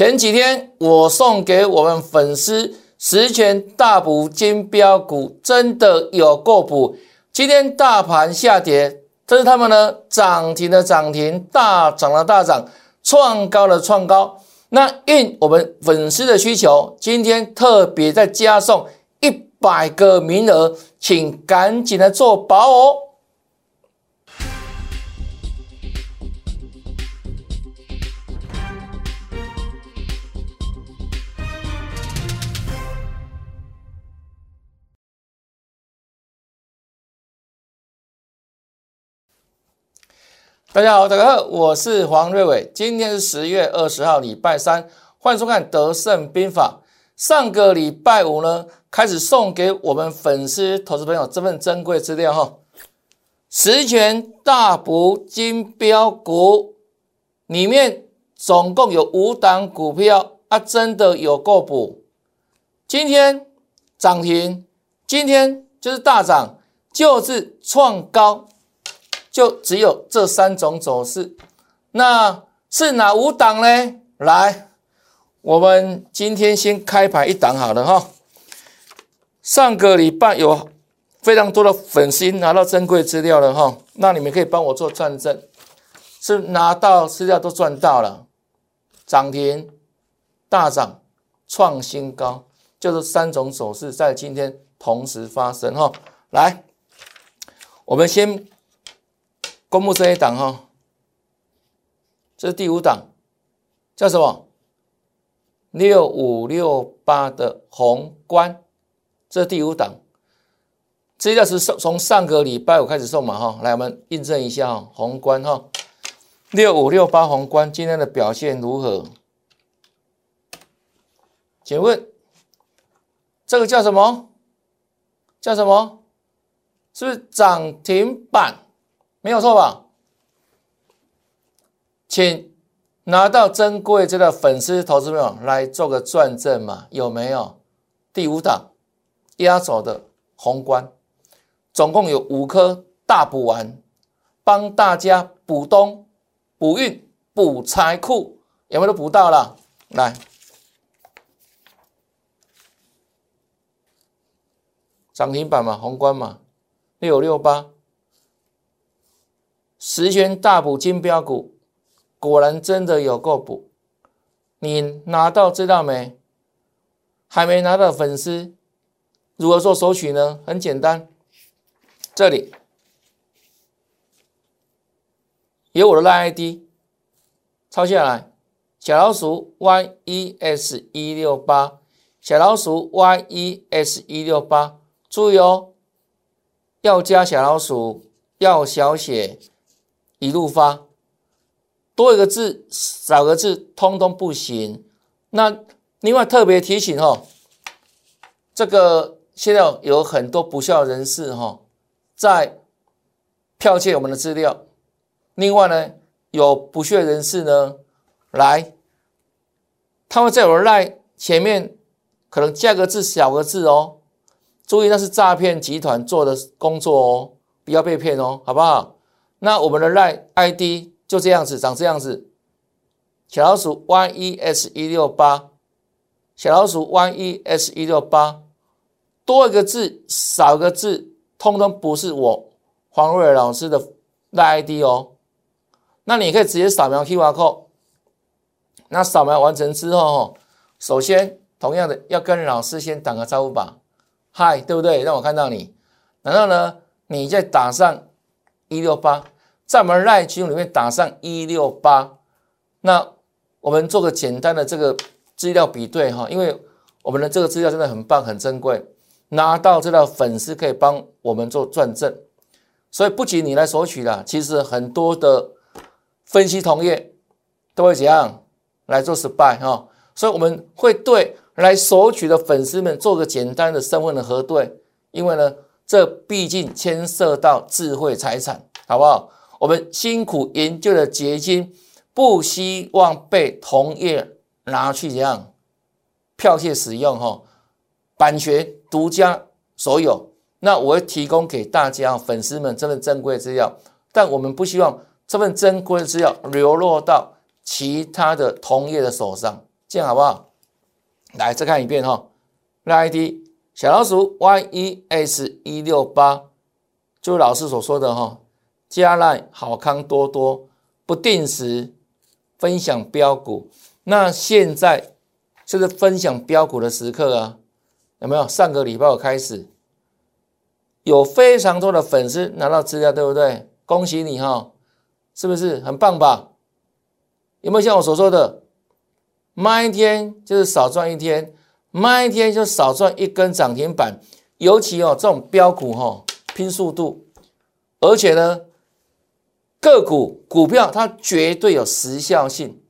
前几天我送给我们粉丝十全大补金标股，真的有够补。今天大盘下跌，这是他们呢涨停的涨停，大涨的大涨，创高的创高。那应我们粉丝的需求，今天特别再加送一百个名额，请赶紧来做保哦。大家好，大家好，我是黄瑞伟。今天是十月二十号，礼拜三，欢迎收看《德胜兵法》。上个礼拜五呢，开始送给我们粉丝、投资朋友这份珍贵资料哈。十全大补金标股里面总共有五档股票啊，真的有够补。今天涨停，今天就是大涨，就是创高。就只有这三种走势，那是哪五档呢？来，我们今天先开牌一档好了哈。上个礼拜有非常多的粉丝拿到珍贵资料了哈，那你们可以帮我做转正，是拿到资料都赚到了，涨停、大涨、创新高，就是三种走势在今天同时发生哈。来，我们先。公布这一档哈，这是第五档，叫什么？六五六八的宏观，这是第五档。资料是从上个礼拜五开始送嘛哈，来我们印证一下哈，宏观哈，六五六八宏观今天的表现如何？请问这个叫什么？叫什么？是不是涨停板？没有错吧？请拿到珍贵这个粉丝投资朋友来做个转正嘛？有没有？第五档压轴的宏观，总共有五颗大补丸，帮大家补东、补运、补财库，有没有补到了？来，涨停板嘛，宏观嘛，六六八。十全大补金标股，果然真的有够补。你拿到知道没？还没拿到粉丝如何做索取呢？很简单，这里有我的 ID，抄下来，小老鼠 YES 一六八，小老鼠 YES 一六八，注意哦，要加小老鼠，要小写。一路发，多一个字少个字，通通不行。那另外特别提醒哦，这个现在有很多不孝人士哈，在剽窃我们的资料。另外呢，有不屑人士呢来，他们在我的赖前面可能加个字小个字哦，注意那是诈骗集团做的工作哦，不要被骗哦，好不好？那我们的 line ID 就这样子，长这样子，小老鼠 yes 一六八，小老鼠 yes 一六八，多一个字少一个字，通通不是我黄瑞老师的 line ID 哦。那你可以直接扫描 QR code，那扫描完成之后哦，首先同样的要跟老师先打个招呼吧，嗨，对不对？让我看到你，然后呢，你再打上。一六八，在我们赖群里面打上一六八，那我们做个简单的这个资料比对哈，因为我们的这个资料真的很棒很珍贵，拿到资料粉丝可以帮我们做转正，所以不仅你来索取了，其实很多的分析同业都会怎样来做失败哈，所以我们会对来索取的粉丝们做个简单的身份的核对，因为呢。这毕竟牵涉到智慧财产，好不好？我们辛苦研究的结晶，不希望被同业拿去这样剽窃使用哈，版权独家所有。那我会提供给大家粉丝们这份珍贵资料，但我们不希望这份珍贵的资料流落到其他的同业的手上，这样好不好？来再看一遍哈，那 ID 小老鼠 Y E S 一六八，就老师所说的哈，加赖好康多多不定时分享标股，那现在就是分享标股的时刻啊，有没有？上个礼拜我开始，有非常多的粉丝拿到资料，对不对？恭喜你哈，是不是很棒吧？有没有像我所说的？卖一天就是少赚一天，卖一天就少赚一根涨停板。尤其哦，这种标股哈，拼速度，而且呢，个股股票它绝对有时效性。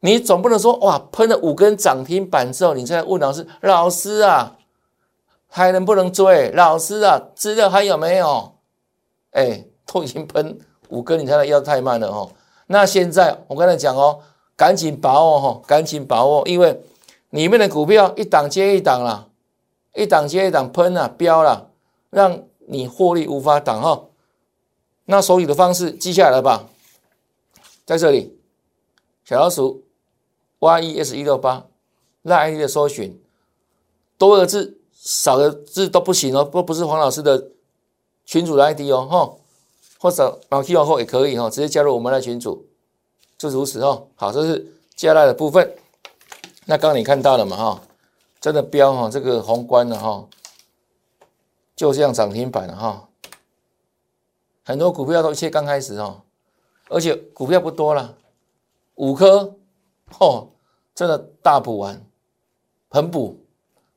你总不能说哇，喷了五根涨停板之后，你再问老师，老师啊，还能不能追？老师啊，资料还有没有？哎，都已经喷五根，你看要太慢了哦。那现在我跟他讲哦。赶紧把握哈，赶紧把握，因为里面的股票一档接一档啦，一档接一档喷啊，飙了，让你获利无法挡哈。那手里的方式记下来吧？在这里，小老鼠 Y E S 一六八，那 ID 的搜寻，多的字少的字都不行哦，不不是黄老师的群主的 ID 哦哈，或者老 Q 后也可以哈，直接加入我们的群组。就如此哦，好，这是接下来的部分。那刚刚你看到了嘛哈，真的标哈，这个宏观的哈，就这样涨停板了哈。很多股票都一切刚开始哦，而且股票不多了，五颗哦，真的大补完，很补，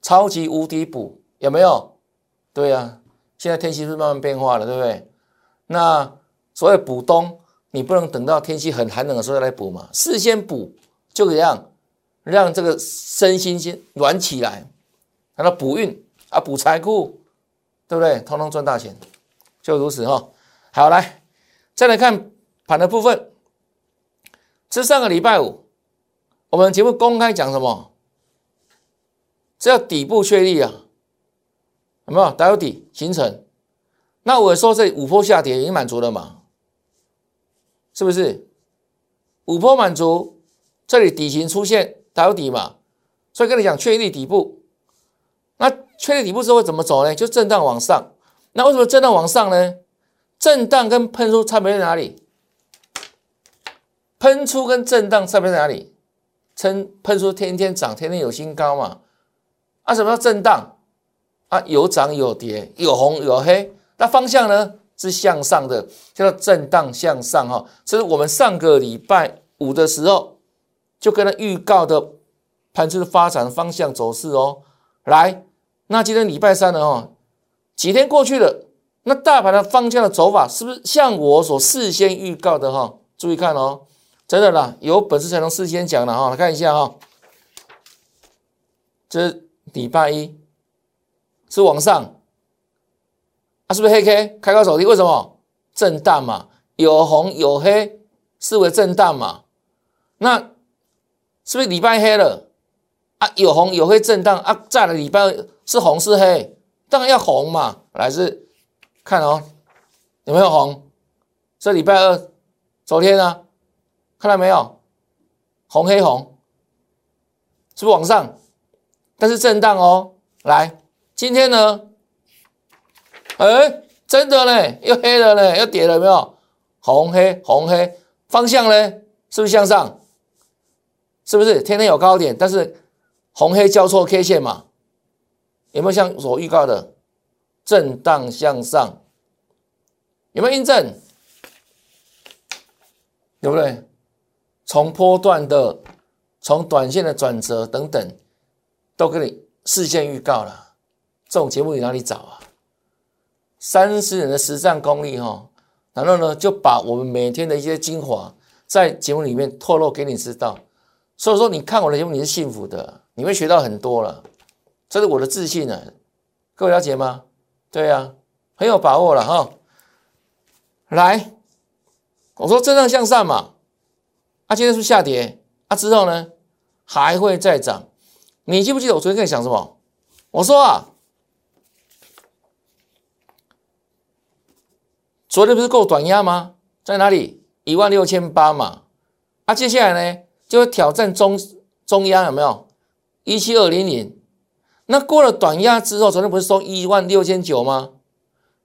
超级无敌补，有没有？对呀，现在天气是慢慢变化了，对不对？那所谓补冬。你不能等到天气很寒冷的时候再来补嘛，事先补就这样，让这个身心先暖起来，然后补运啊，补财库，对不对？通通赚大钱，就如此哈。好，来再来看盘的部分。这上个礼拜五，我们节目公开讲什么？这叫底部确立啊，有没有？打有底形成。那我说这五波下跌已经满足了嘛？是不是五波满足？这里底型出现打底嘛，所以跟你讲确立底部。那确立底部之后怎么走呢？就震荡往上。那为什么震荡往上呢？震荡跟喷出差别在哪里？喷出跟震荡差别在哪里？喷喷出天天涨，天天有新高嘛。啊，什么叫震荡？啊，有涨有跌，有红有黑。那方向呢？是向上的，叫做震荡向上哈。这是我们上个礼拜五的时候就跟他预告的盘子的发展方向走势哦。来，那今天礼拜三了哦，几天过去了，那大盘的方向的走法是不是像我所事先预告的哈？注意看哦，真的啦，有本事才能事先讲的哈。来看一下哈，这礼拜一是往上。啊是不是黑 K 开高走低？为什么震荡嘛？有红有黑，视为震荡嘛？那是不是礼拜黑了啊？有红有黑震荡啊？再来礼拜是红是黑？当然要红嘛！来是看哦，有没有红？这礼拜二昨天呢？看到没有？红黑红，是不是往上？但是震荡哦。来，今天呢？哎，真的嘞，又黑了嘞，又跌了，有没有？红黑红黑，方向嘞，是不是向上？是不是天天有高点，但是红黑交错 K 线嘛？有没有像所预告的震荡向上？有没有印证？对不对？从波段的，从短线的转折等等，都给你事先预告了。这种节目你哪里找啊？三十人的实战功力哈，然后呢，就把我们每天的一些精华在节目里面透露给你知道。所以说，你看我的节目你是幸福的，你会学到很多了，这是我的自信啊。各位了解吗？对呀，很有把握了哈。来，我说震荡向上嘛，啊，今天是下跌，啊之后呢还会再涨。你记不记得我昨天跟你讲什么？我说啊。昨天不是够短压吗？在哪里？一万六千八嘛。啊，接下来呢，就会挑战中中央有没有？一七二零零。那过了短压之后，昨天不是收一万六千九吗？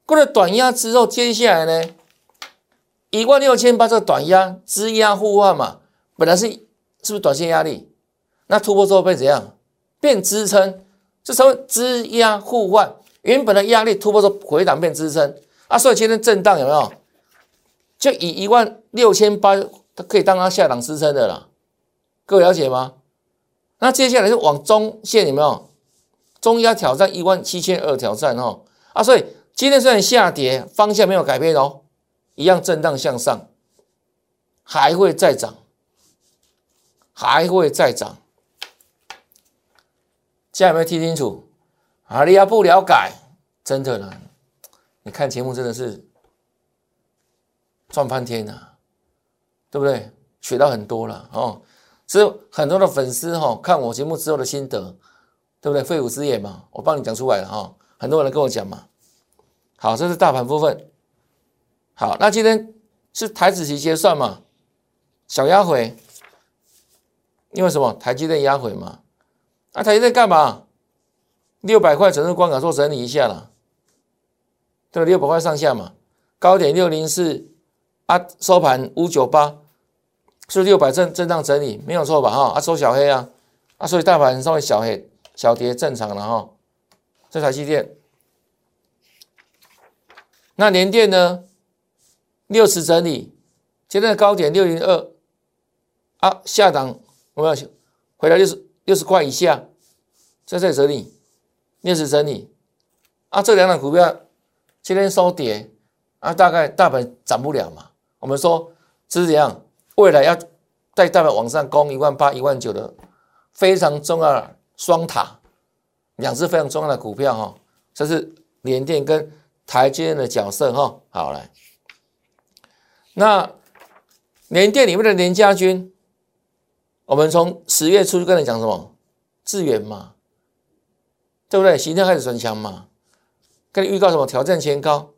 过了短压之后，接下来呢，一万六千八这个短压支压互换嘛，本来是是不是短线压力？那突破之后变怎样？变支撑，这时候支压互换。原本的压力突破之后回档变支撑啊，所以今天震荡有没有？就以一万六千八，它可以当它下档支撑的了。各位了解吗？那接下来就往中线有没有？中压挑战一万七千二挑战哦啊，所以今天虽然下跌，方向没有改变哦，一样震荡向上，还会再涨，还会再涨。现在有没有听清楚？阿利亚不了解，真的呢？你看节目真的是赚翻天呐，对不对？学到很多了哦。所以很多的粉丝哈，看我节目之后的心得。对不对？废物之言嘛，我帮你讲出来了哈。很多人跟我讲嘛。好，这是大盘部分。好，那今天是台子期结算嘛？小压回，因为什么？台积电压回嘛。那台积电干嘛？六百块整数关卡做整理一下了，对六百块上下嘛。高点六零四，啊，收盘五九八，是六百震震荡整理，没有错吧？哈，啊，收小黑啊，啊，所以大盘稍微小黑。小跌正常了哈，这台积电，那联电呢？六十整理，今天的高点六零二，啊，下档我们要回来六十六十块以下，在这里整理，六十整理，啊，这两档股票今天收跌，啊，大概大盘涨不了嘛。我们说是怎样？未来要带大盘往上攻一万八、一万九的非常重要。双塔，两只非常重要的股票哈，这是联电跟台积电的角色哈。好来，那联电里面的联家军，我们从十月初就跟你讲什么？智源嘛，对不对？形态开始转强嘛，跟你预告什么？挑战前高，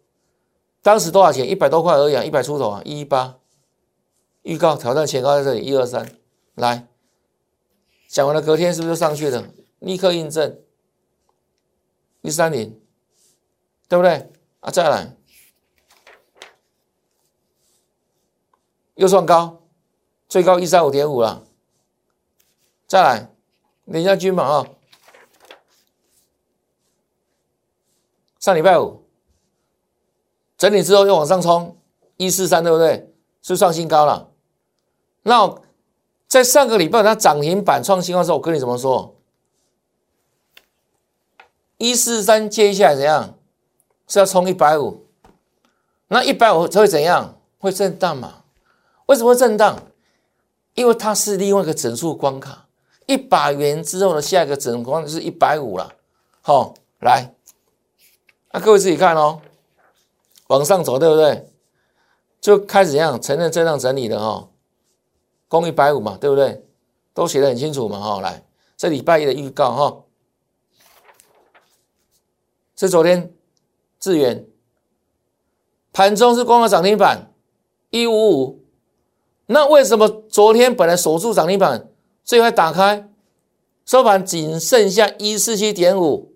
当时多少钱？一百多块而已啊，一百出头啊，一一八。预告挑战前高在这里，一二三，来。讲完了，隔天是不是就上去了？立刻印证一三零，对不对？啊，再来，又算高，最高一三五点五了。再来，连下军嘛啊，上礼拜五整理之后又往上冲一四三，对不对？是创新高了。那。在上个礼拜它涨停板创新高的时候，我跟你怎么说？一四三接下来怎样？是要冲一百五，那一百五会怎样？会震荡嘛？为什么会震荡？因为它是另外一个整数关卡，一百元之后的下一个整关就是一百五了。好，来，那各位自己看哦，往上走对不对？就开始怎样承认震荡整理的哈。攻一百五嘛，对不对？都写的很清楚嘛，哈，来，这礼拜一的预告哈，是昨天智远盘中是光了涨停板一五五，那为什么昨天本来守住涨停板，最后打开收盘仅剩下一四七点五？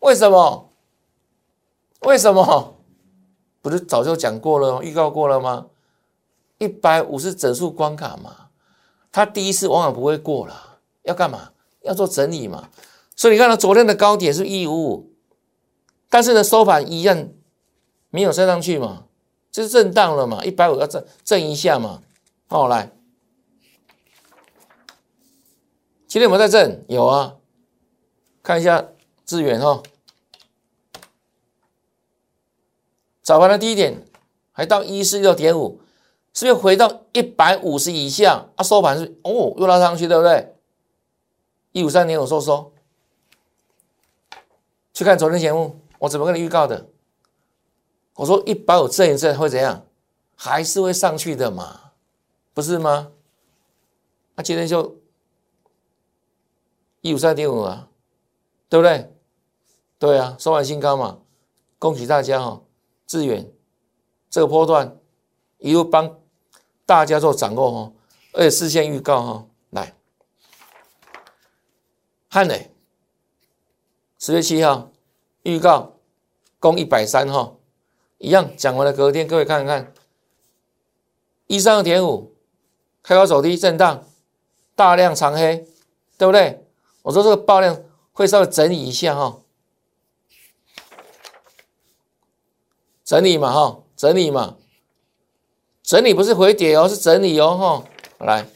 为什么？为什么？不是早就讲过了，预告过了吗？一百五是整数关卡嘛？它第一次往往不会过了，要干嘛？要做整理嘛。所以你看到昨天的高点是一五五，但是呢收盘一样没有升上去嘛，就是震荡了嘛，一百五要震震一下嘛。好，来，今天有没有在震？有啊，看一下资源哈，早盘的低点还到一四六点五。是不是回到一百五十以下啊？收盘是哦，又拉上去，对不对？一五三点五收收，去看昨天节目，我怎么跟你预告的？我说一百五震一震会怎样？还是会上去的嘛，不是吗？那今天就一五三点五啊，对不对？对啊，收盘新高嘛，恭喜大家哈！致远这个波段一路帮。大家做掌握哦，而且事先预告哈，来，汉磊，十月七号预告攻一百三哈，一样讲完了，隔天各位看一看，一三二点五，开高走低震荡，大量长黑，对不对？我说这个爆量会稍微整理一下哈，整理嘛哈，整理嘛，整理不是回跌哦，是整理哦哈，来，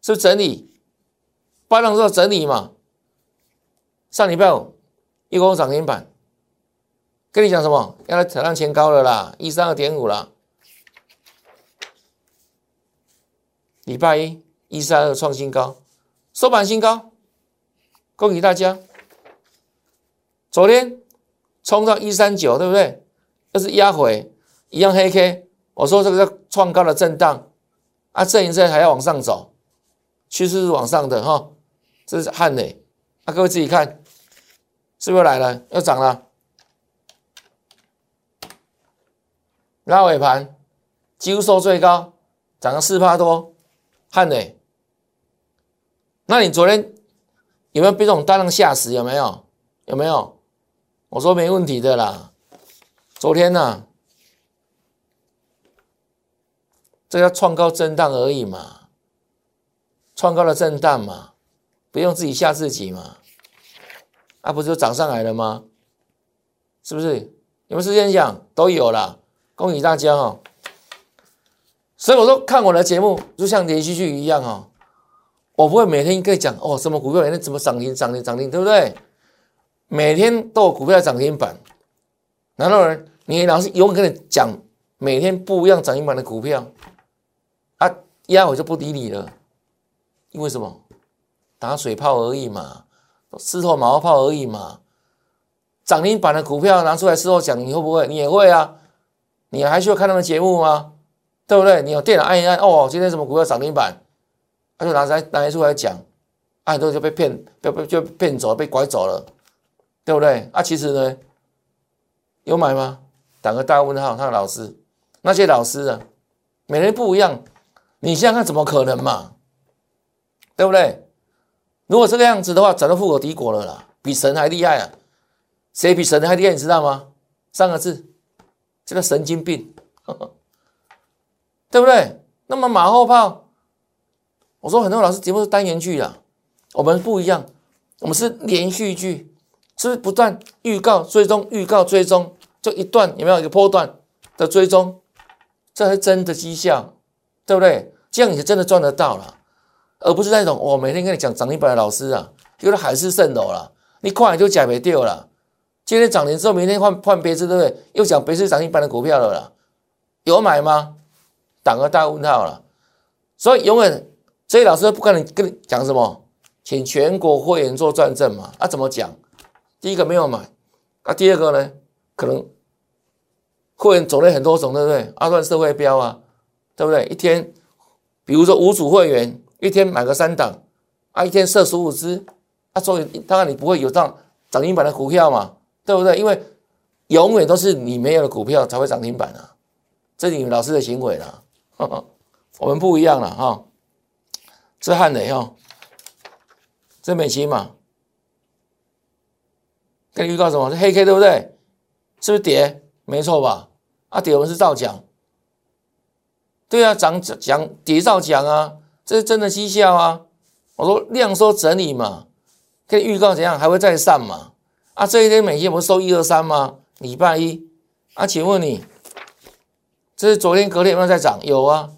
是整理？八浪之后整理嘛。上礼拜五一公涨停板，跟你讲什么？要来挑战前高了啦，一三二点五了。礼拜一一三二创新高，收盘新高，恭喜大家。昨天冲到一三九，对不对？又是压回，一样黑 K。我说这个叫创高的震荡啊，这一震还要往上走，趋势是往上的哈。这是汉磊。啊，各位自己看，是不是来了？又涨了，拉尾盘，几乎收最高，涨了四帕多，汉磊。那你昨天有没有被这种大浪吓死？有没有？有没有？我说没问题的啦。昨天呢，这叫创高震荡而已嘛，创高的震荡嘛。不用自己吓自己嘛，啊，不是就涨上来了吗？是不是？有没有时间讲？都有了，恭喜大家哦！所以我说看我的节目就像连续剧一样哦，我不会每天跟你讲哦，什么股票每天怎么涨停涨停涨停，对不对？每天都有股票涨停板，难道人你老是永远跟你讲每天不一样涨停板的股票？压我就不理你了，因为什么？打水泡而已嘛，石头毛泡而已嘛。涨停板的股票拿出来事后讲，你会不会？你也会啊？你还需要看他们节目吗？对不对？你有电脑按一按，哦，今天什么股票涨停板，他就拿出来拿出来讲，很多就被骗，被被就骗走，被拐走了，对不对？啊，其实呢，有买吗？打个大问号。他的老师，那些老师啊，每人不一样，你想想看，怎么可能嘛？对不对？如果这个样子的话，早就富可敌国了啦，比神还厉害啊！谁比神还厉害？你知道吗？三个字，这个神经病，对不对？那么马后炮，我说很多老师节目是单元剧啊，我们不一样，我们是连续剧，是不断预告、追踪、预告、追踪，就一段有没有一个波段的追踪？这是真的绩效，对不对？这样你就真的赚得到了。而不是那种我每天跟你讲涨停板的老师啊，有点海市蜃楼了，你快就假没掉了。今天涨停之后，明天换换别只，对不对？又讲别是涨停板的股票了啦，有买吗？打个大问号了。所以永远这些老师不跟你跟你讲什么，请全国会员做转正嘛。啊，怎么讲？第一个没有买，啊，第二个呢，可能会员种类很多种，对不对？阿段社会标啊，对不对？一天，比如说五组会员。一天买个三档，啊，一天设十五只，啊，所以当然你不会有这样涨停板的股票嘛，对不对？因为永远都是你没有的股票才会涨停板啊，这是你们老师的行为了，我们不一样了哈。这汉雷哈，这美琪嘛，跟你预告什么？是黑 K 对不对？是不是跌？没错吧？啊，跌我们是照讲，对啊，涨讲跌照讲啊。这是真的绩效啊！我说量缩整理嘛，可以预告怎样还会再上嘛？啊，这一天每天不是收一二三吗？礼拜一啊，请问你，这是昨天隔天有没有在涨？有啊，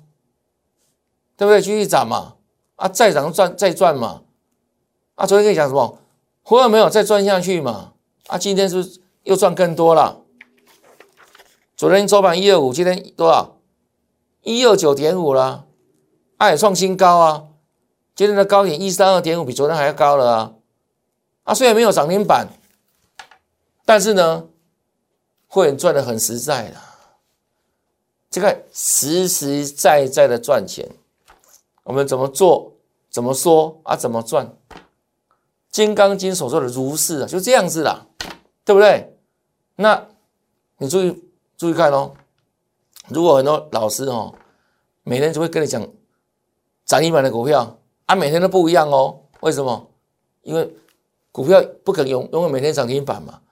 对不对？继续涨嘛，啊，再涨赚再赚嘛，啊，昨天跟你讲什么？回来没有再赚下去嘛？啊，今天是不是又赚更多了？昨天收盘一二五，今天多少？一二九点五了。也创新高啊！今天的高点一三二点五，比昨天还要高了啊！啊，虽然没有涨停板，但是呢，会员赚的很实在的，这个实实在在的赚钱。我们怎么做？怎么说啊？怎么赚？金刚经所说的如是啊，就这样子啦，对不对？那你注意注意看哦，如果很多老师哦，每天只会跟你讲。涨停板的股票啊，每天都不一样哦。为什么？因为股票不可能永永远每天涨停板嘛，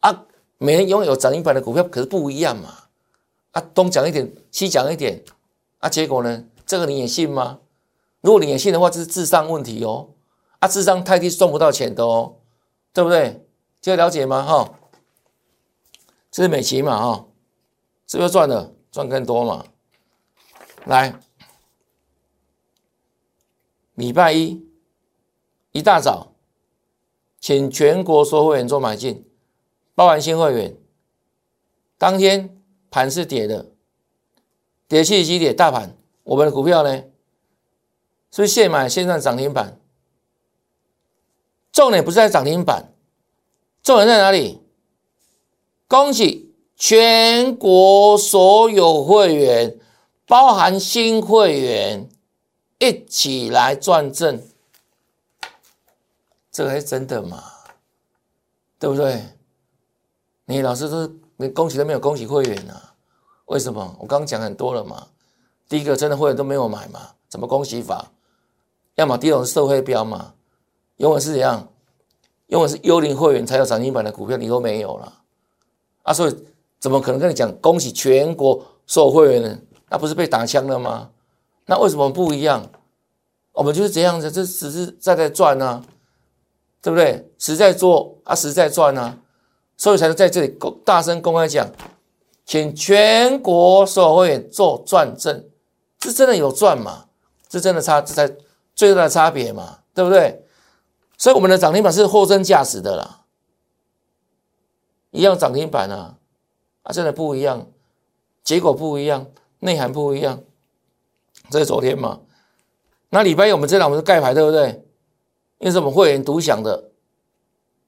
啊，每天拥有涨停板的股票可是不一样嘛，啊，东讲一点，西讲一点，啊，结果呢，这个你也信吗？如果你也信的话，这是智商问题哦，啊，智商太低赚不到钱的哦，对不对？这个了解吗？哈，这是美琪嘛，哈，是不是赚了，赚更多嘛？来，礼拜一一大早。请全国所有会员做买进，包含新会员。当天盘是跌的，跌七几点，大盘我们的股票呢，是不是现买现赚涨停板？重点不是在涨停板，重点在哪里？恭喜全国所有会员，包含新会员，一起来赚正。这个是真的嘛？对不对？你老师都你恭喜都没有恭喜会员啊？为什么？我刚刚讲很多了嘛。第一个真的会员都没有买嘛？怎么恭喜法？要么第一种是社会标嘛？永远是怎样？永远是幽灵会员才有涨停板的股票，你都没有了啊！所以怎么可能跟你讲恭喜全国所有会员呢？那不是被打枪了吗？那为什么不一样？我们就是这样子，这只是在在赚啊。对不对？实在做啊，实在赚啊，所以才能在这里公大声公开讲，请全国所有会员做转正，是真的有赚嘛？是真的差，这才最大的差别嘛？对不对？所以我们的涨停板是货真价实的啦，一样涨停板啊，啊，真的不一样，结果不一样，内涵不一样，这是昨天嘛？那礼拜一我们这档我们是盖牌，对不对？因为是我们会员独享的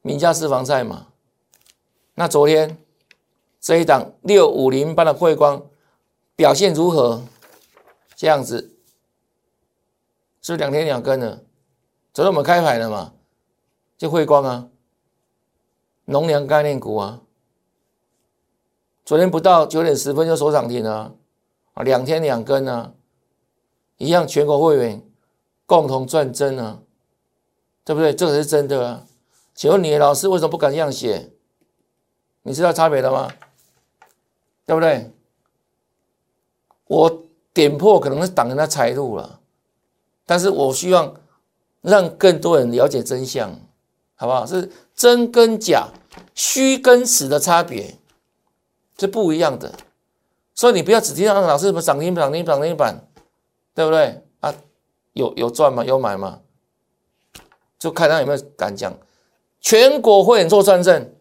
名家私房菜嘛，那昨天这一档六五零八的汇光表现如何？这样子是不是两天两根的，昨天我们开牌了嘛，就汇光啊，农粮概念股啊，昨天不到九点十分就收涨停了啊，两天两根啊，一样全国会员共同赚真啊。对不对？这个是真的啊！请问你的老师为什么不敢这样写？你知道差别了吗？对不对？我点破可能是挡人家财路了，但是我希望让更多人了解真相，好不好？是真跟假、虚跟实的差别是不一样的，所以你不要只听到老师什么涨停涨停涨停板，对不对？啊，有有赚吗？有买吗？就看他有没有敢讲，全国会员做转正，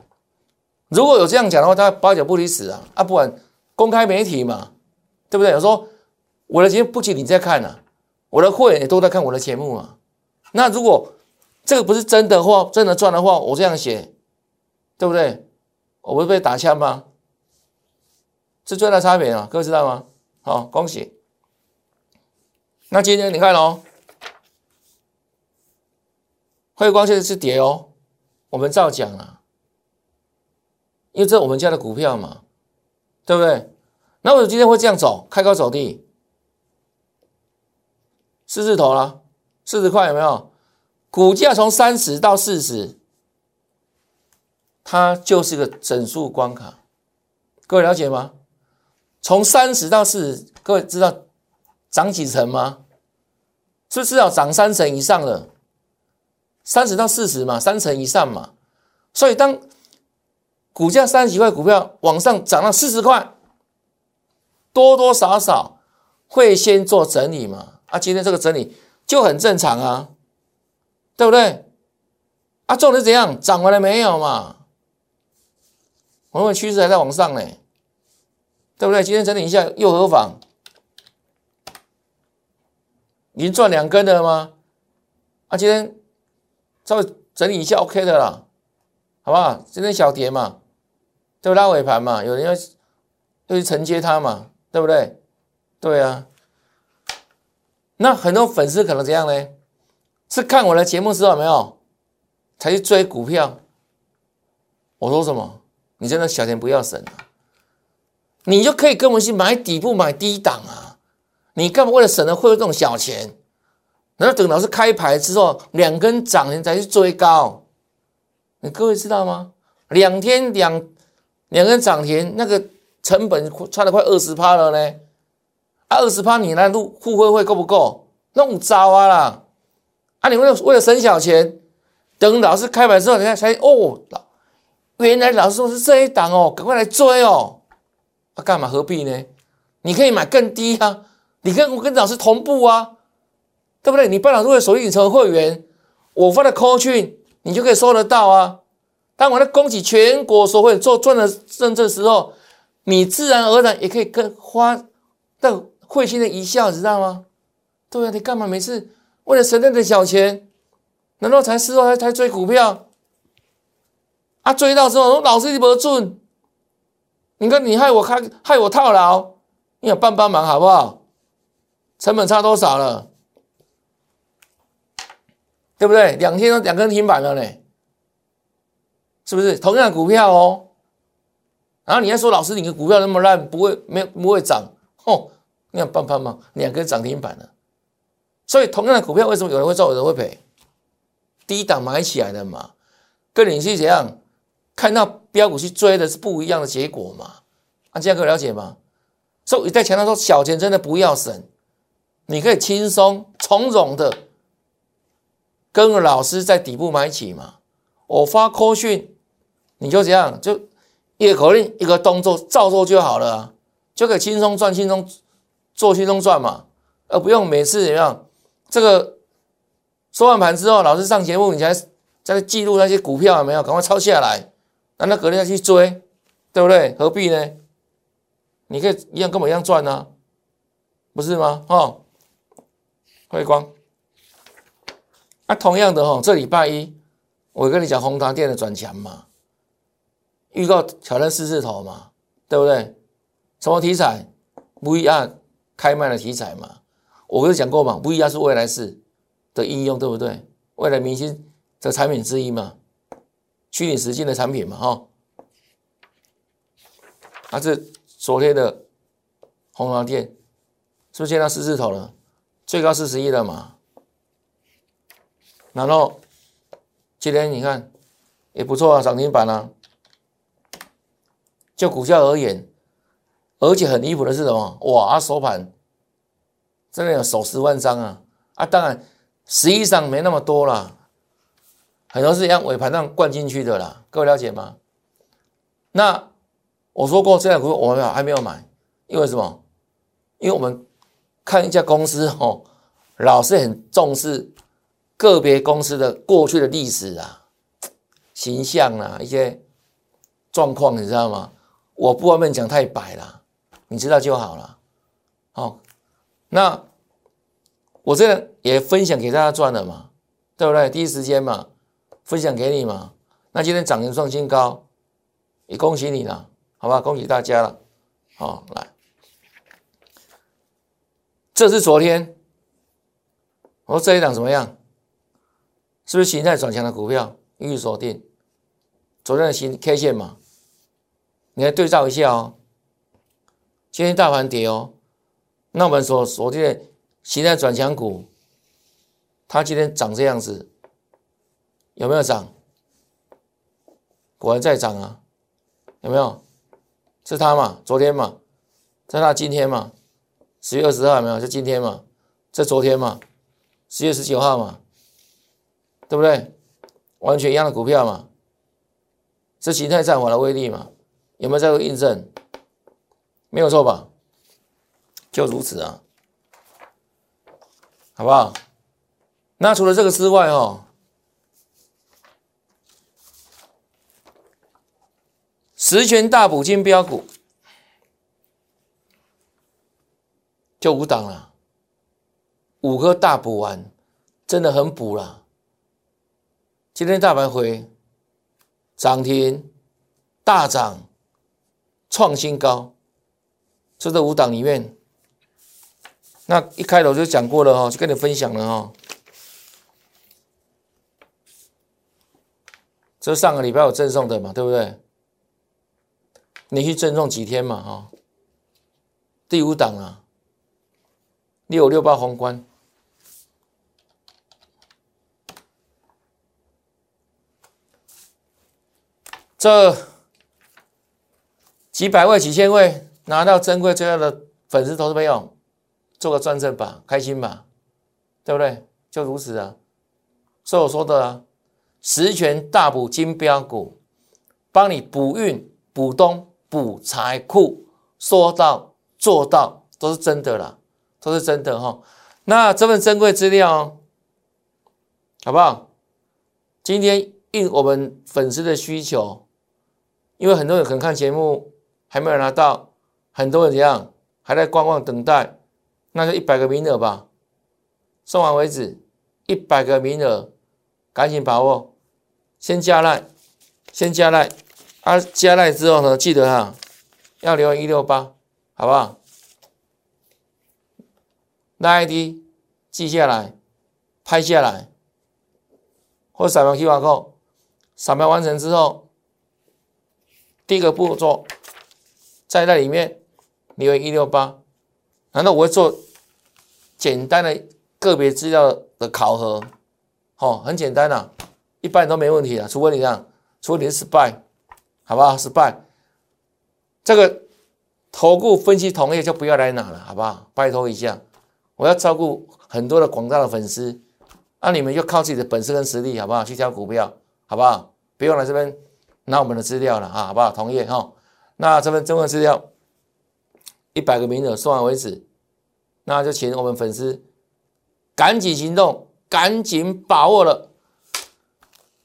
如果有这样讲的话，他八九不离十啊！啊，不管公开媒体嘛，对不对？有说我的节目不仅你在看啊，我的会员也都在看我的节目啊。那如果这个不是真的话，真的赚的话，我这样写，对不对？我会被打枪吗？是最大差别啊，各位知道吗？好，恭喜。那今天你看喽。汇光现在是跌哦，我们照讲啊，因为这我们家的股票嘛，对不对？那我今天会这样走，开高走低，四字头了，四十块有没有？股价从三十到四十，它就是个整数关卡，各位了解吗？从三十到四十，各位知道涨几成吗？是不是要涨三成以上了？三十到四十嘛，三成以上嘛，所以当股价三十几块股票往上涨到四十块，多多少少会先做整理嘛。啊，今天这个整理就很正常啊，对不对？啊，重点怎样？涨完了没有嘛？我们趋势还在往上呢，对不对？今天整理一下又何妨？已经赚两根了吗？啊，今天。稍微整理一下，OK 的啦，好不好？今天小跌嘛，对不拉尾盘嘛，有人要要去承接它嘛，对不对？对啊。那很多粉丝可能怎样呢？是看我的节目知道没有？才去追股票。我说什么？你真的小钱不要省啊！你就可以跟我们去买底部买低档啊！你干嘛为了省了会有这种小钱？然后等老师开牌之后，两根涨停才去追高，你各位知道吗？两天两两根涨停，那个成本差了快二十趴了呢。啊，二十趴你那入互惠会够不够？弄糟啊啦！啊，你为了为了省小钱，等老师开盘之后，人家才哦，原来老师说是这一档哦，赶快来追哦。啊，干嘛何必呢？你可以买更低啊，你跟我跟老师同步啊，对不对？你办老师会手续成为会员，我发的 call 讯你就可以收得到啊。当我在恭喜全国所会做赚了认证时候，你自然而然也可以跟花的会心的一笑，知道吗？对啊，你干嘛每次为了省那点小钱，难道才事后才才追股票？啊，追到之后老师你不准，你看你害我开害我套牢，你要帮帮忙好不好？成本差多少了？对不对？两天都两根停板了呢，是不是？同样的股票哦，然后你还说老师你的股票那么烂，不会没不会涨，吼，你要帮帮忙，两根涨停板了。所以同样的股票，为什么有人会赚，有人会赔？低档买起来的嘛，跟你去怎样看到标股去追的是不一样的结果嘛？啊，这样可以了解吗？所以我在强调说，小钱真的不要省，你可以轻松从容的跟着老师在底部买起嘛。我发扣讯，你就这样，就一个口令，一个动作，照做就好了，就可以轻松赚，轻松做，轻松赚嘛，而不用每次怎样。这个收完盘之后，老师上节目，你才在记录那些股票有没有？赶快抄下来，那那隔天再去追，对不对？何必呢？你可以一样跟我一样赚呢，不是吗？哦，辉光，那同样的哈，这礼拜一我跟你讲红糖店的转强嘛，预告挑战四字头嘛，对不对？什么题材？VR 开卖的题材嘛。我不是讲过嘛，VR 是未来式的应用，对不对？未来明星的产品之一嘛，虚拟实境的产品嘛，哈。啊，这昨天的红蓝电是不是见到四字头了？最高四十亿了嘛。然后今天你看也不错啊，涨停板啊。就股价而言，而且很离谱的是什么？哇，收盘。真的有手十万张啊啊！当然，实际上没那么多啦，很多是样尾盘上灌进去的啦。各位了解吗？那我说过，这两股我们还没有买，因为什么？因为我们看一家公司哦，老是很重视个别公司的过去的历史啊、形象啊一些状况，你知道吗？我不方便讲太白了，你知道就好了。好。那我这样也分享给大家赚了嘛，对不对？第一时间嘛，分享给你嘛。那今天涨停创新高，也恭喜你了，好吧？恭喜大家了。好，来，这是昨天，我说这一档怎么样？是不是形态转强的股票？预锁定昨天的形 K 线嘛？你来对照一下哦。今天大盘跌哦。那我们所锁定的形态转强股，它今天涨这样子，有没有涨？果然在涨啊，有没有？是它嘛？昨天嘛？在它今天嘛？十月二十号有没有？就今天嘛？在昨天嘛？十月十九号嘛？对不对？完全一样的股票嘛？是形态战法的威力嘛？有没有在做印证？没有错吧？就如此啊，好不好？那除了这个之外哦，十全大补金标股就五档了，五个大补完，真的很补了。今天大盘回涨停，大涨，创新高，就这五档里面。那一开头就讲过了哈，就跟你分享了哈。这上个礼拜有赠送的嘛，对不对？你去赠送几天嘛哈？第五档啊，六六八宏观，这几百位、几千位拿到珍贵资料的粉丝投资朋友，做个转正吧，开心吧，对不对？就如此啊。所以我说的啊，十全大补金标股，帮你补运、补冬、补财库，说到做到都是真的啦，都是真的哈。那这份珍贵资料，好不好？今天应我们粉丝的需求，因为很多人可能看节目还没有拿到，很多人怎样还在观望等待，那就一百个名额吧，送完为止，一百个名额。赶紧把握，先加赖，先加赖，啊，加赖之后呢，记得哈，要留一六八，好不好？那 ID 记下来，拍下来，或扫描 QR code，扫描完成之后，第一个步骤，在那里面留一六八，难道我会做简单的个别资料的考核？哦，很简单呐，一般都没问题啊，除非你这样，除非你是失败，好不好？失败，这个投顾分析同业就不要来拿了，好不好？拜托一下，我要照顾很多的广大的粉丝，那你们就靠自己的本事跟实力，好不好？去挑股票，好不好？不用来这边拿我们的资料了啊，好不好？同业哈，那这份中文资料一百个名额送完为止，那就请我们粉丝赶紧行动。赶紧把握了！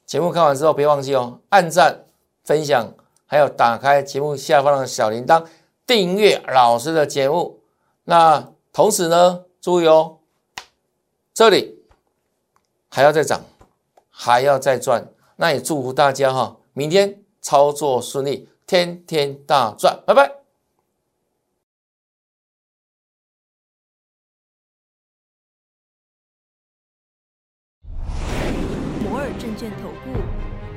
节目看完之后，别忘记哦，按赞、分享，还有打开节目下方的小铃铛，订阅老师的节目。那同时呢，注意哦，这里还要再涨，还要再赚。那也祝福大家哈，明天操作顺利，天天大赚，拜拜。证券投